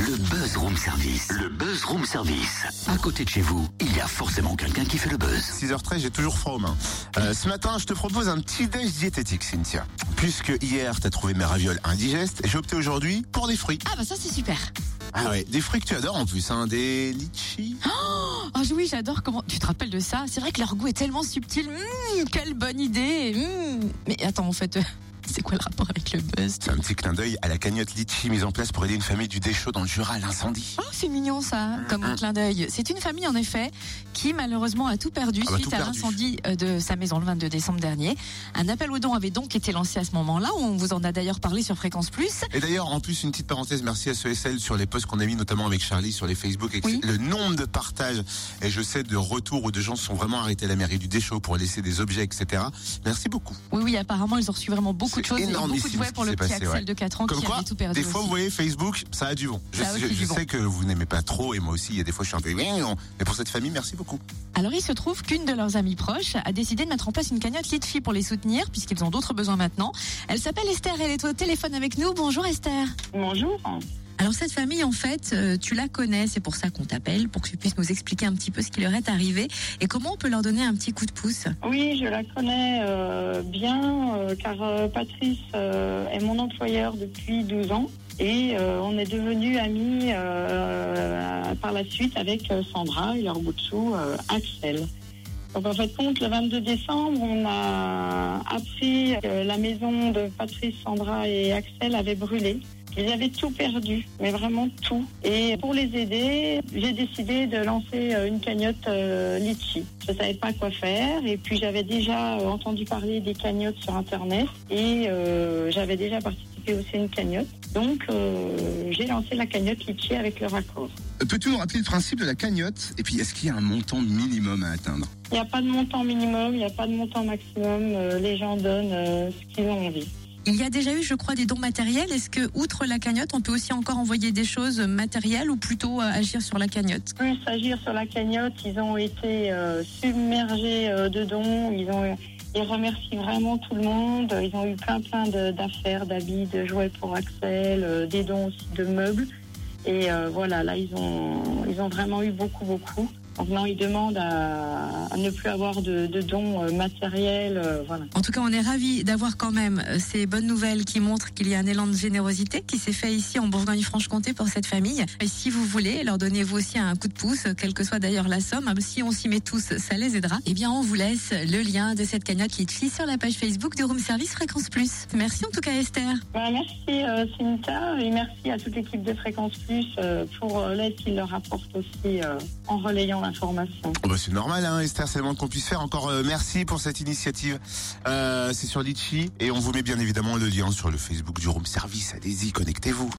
Le Buzz Room Service. Le Buzz Room Service. À côté de chez vous, il y a forcément quelqu'un qui fait le buzz. 6h13, j'ai toujours froid aux mains. Euh, ce matin, je te propose un petit déj diététique, Cynthia. Puisque hier, t'as trouvé mes ravioles indigestes, j'ai opté aujourd'hui pour des fruits. Ah bah ça c'est super. Ah ouais, des fruits que tu adores en plus, hein, des litchis. Oh oui, j'adore comment tu te rappelles de ça? C'est vrai que leur goût est tellement subtil. Mmh, quelle bonne idée. Mmh. Mais attends, en fait, euh, c'est quoi le rapport avec le buzz C'est un petit clin d'œil à la cagnotte litchi mise en place pour aider une famille du Deschaux dans le Jura à l'incendie. Oh, c'est mignon ça, comme un clin d'œil. C'est une famille en effet qui malheureusement a tout perdu Ah bah, suite tout à l'incendie euh, de sa maison le 22 décembre dernier. Un appel aux dons avait donc été lancé à ce moment-là. On vous en a d'ailleurs parlé sur Fréquence Plus. Et d'ailleurs, en plus, une petite parenthèse, merci à ceux et celles sur les posts qu'on a mis, notamment avec Charlie sur les Facebook. et Oui. Le nombre de partages, et je sais de retours où de gens sont vraiment arrêtés à la mairie du Deschaux pour laisser des objets, etc. Merci beaucoup. Oui, oui, apparemment ils ont reçu vraiment beaucoup de C'est choses. et beaucoup de jouets pour le petit passé, Axel ouais. de 4 ans Comme qui quoi, avait tout perdu des fois, aussi. vous voyez, Facebook, ça a du vent. Je, aussi je- du je vent. sais que vous n'aimez pas trop, et moi aussi, il y a des fois, je suis un peu... Mais pour cette famille, merci beaucoup. Alors il se trouve qu'une de leurs amies proches a décidé de mettre en place une cagnotte Litchi pour les soutenir puisqu'ils ont d'autres besoins maintenant. Elle s'appelle Esther, elle est au téléphone avec nous. Bonjour Esther. Bonjour. Alors cette famille en fait, euh, tu la connais, c'est pour ça qu'on t'appelle, pour que tu puisses nous expliquer un petit peu ce qui leur est arrivé et comment on peut leur donner un petit coup de pouce. Oui, je la connais euh, bien euh, car Patrice est mon employeur depuis 12 ans et on est devenus amis par la suite avec Sandra et leur bout de Axel. Donc en fait, le 22 décembre, on a appris que la maison de Patrice, Sandra et Axel avait brûlé. Ils avaient tout perdu, mais vraiment tout. Et pour les aider, j'ai décidé de lancer euh, une cagnotte euh, Litchi. Je savais pas quoi faire et puis j'avais déjà euh, entendu parler des cagnottes sur Internet et euh, j'avais déjà participé aussi à une cagnotte. Donc euh, j'ai lancé la cagnotte Litchi avec le raccord. Peux-tu nous rappeler le principe de la cagnotte? Et puis, est-ce qu'il y a un montant minimum à atteindre? Il n'y a pas de montant minimum, il n'y a pas de montant maximum. les gens donnent ce qu'ils ont envie. Il y a déjà eu, je crois, des dons matériels. Est-ce que, outre la cagnotte, on peut aussi encore envoyer des choses matérielles ou plutôt euh, agir sur la cagnotte? Plus agir sur la cagnotte. Ils ont été euh, submergés euh, de dons. Ils ont, ils remercient vraiment tout le monde. Ils ont eu plein plein d'affaires, d'habits, de jouets pour Axel, des dons aussi de meubles. Et voilà, là ils ont, ils ont vraiment eu beaucoup beaucoup. Non, ils demandent à, à ne plus avoir de, de dons euh, matériels. euh, voilà. En tout cas, on est ravis d'avoir quand même euh, ces bonnes nouvelles qui montrent qu'il y a un élan de générosité qui s'est fait ici en Bourgogne-Franche-Comté pour cette famille. Et si vous voulez, leur donnez vous aussi un coup de pouce, quelle que soit d'ailleurs la somme. Si on s'y met tous, ça les aidera. Eh bien, on vous laisse le lien de cette cagnotte Litchi sur la page Facebook de Room Service Fréquence Plus. Merci en tout cas, Esther. Voilà, merci euh, Cynthia et merci à toute l'équipe de Fréquence Plus euh, pour l'aide qu'ils leur apportent aussi en relayant l'information. Oh bah, c'est normal, hein, Esther, c'est le moins qu'on puisse faire. Encore euh, merci pour cette initiative. Euh, c'est sur Litchi et on vous met bien évidemment le lien sur le Facebook du Room Service. Allez-y, connectez-vous.